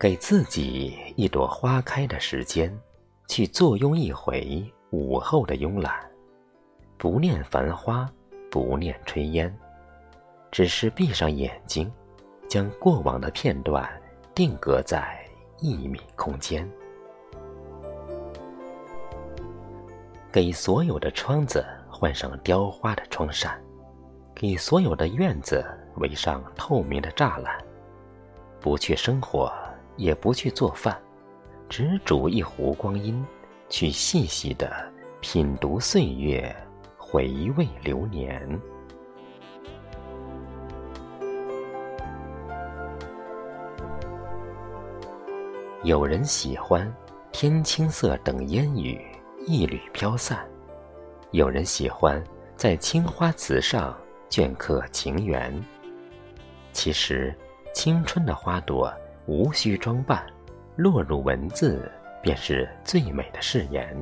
给自己一朵花开的时间，去坐拥一回午后的慵懒，不念繁花，不念炊烟，只是闭上眼睛，将过往的片段定格在一米空间。给所有的窗子换上雕花的窗扇，给所有的院子围上透明的栅栏。不去生活，也不去做饭，只煮一壶光阴，去细细的品读岁月，回味流年。有人喜欢天青色等烟雨。一缕飘散，有人喜欢在青花瓷上镌刻情缘。其实，青春的花朵无需装扮，落入文字便是最美的誓言。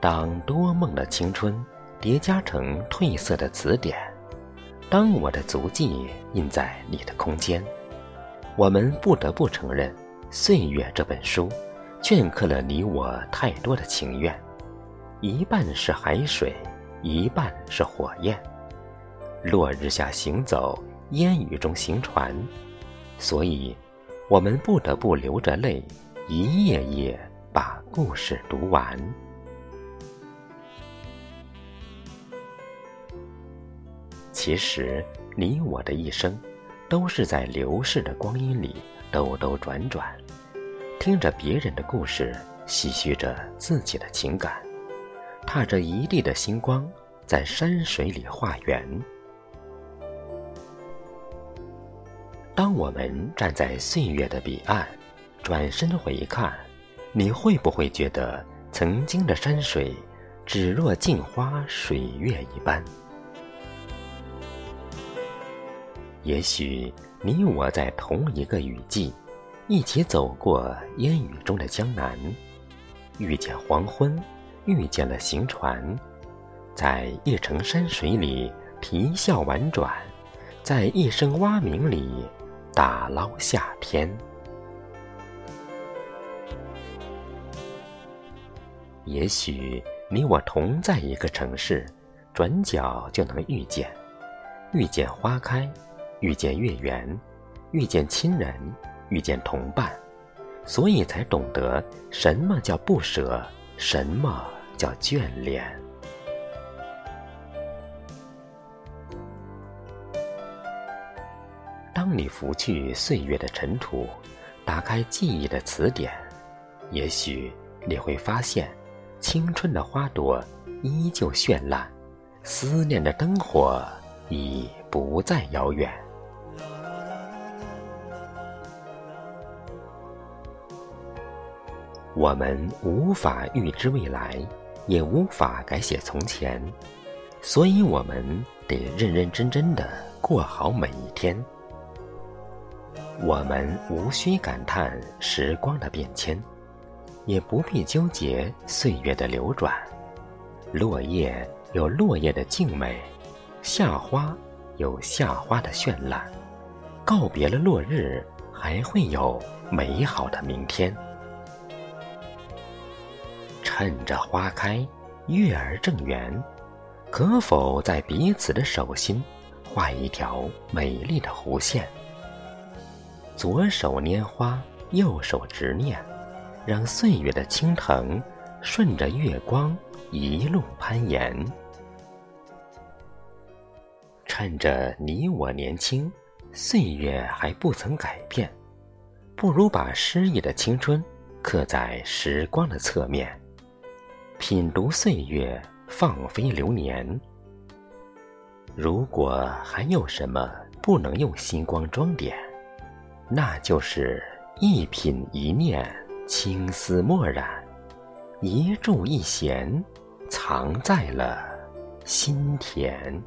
当多梦的青春叠加成褪色的词典，当我的足迹印在你的空间，我们不得不承认，《岁月》这本书。镌刻了你我太多的情愿，一半是海水，一半是火焰。落日下行走，烟雨中行船，所以，我们不得不流着泪，一页页把故事读完。其实，你我的一生，都是在流逝的光阴里兜兜转转。听着别人的故事，唏嘘着自己的情感，踏着一地的星光，在山水里画圆。当我们站在岁月的彼岸，转身回看，你会不会觉得曾经的山水，只若镜花水月一般？也许你我在同一个雨季。一起走过烟雨中的江南，遇见黄昏，遇见了行船，在一程山水里啼笑婉转，在一声蛙鸣里打捞夏天。也许你我同在一个城市，转角就能遇见，遇见花开，遇见月圆，遇见亲人。遇见同伴，所以才懂得什么叫不舍，什么叫眷恋。当你拂去岁月的尘土，打开记忆的词典，也许你会发现，青春的花朵依旧绚烂，思念的灯火已不再遥远。我们无法预知未来，也无法改写从前，所以我们得认认真真的过好每一天。我们无需感叹时光的变迁，也不必纠结岁月的流转。落叶有落叶的静美，夏花有夏花的绚烂。告别了落日，还会有美好的明天。趁着花开，月儿正圆，可否在彼此的手心画一条美丽的弧线？左手拈花，右手执念，让岁月的青藤顺着月光一路攀岩。趁着你我年轻，岁月还不曾改变，不如把诗意的青春刻在时光的侧面。品读岁月，放飞流年。如果还有什么不能用星光装点，那就是一品一念，青丝墨染；一柱一弦，藏在了心田。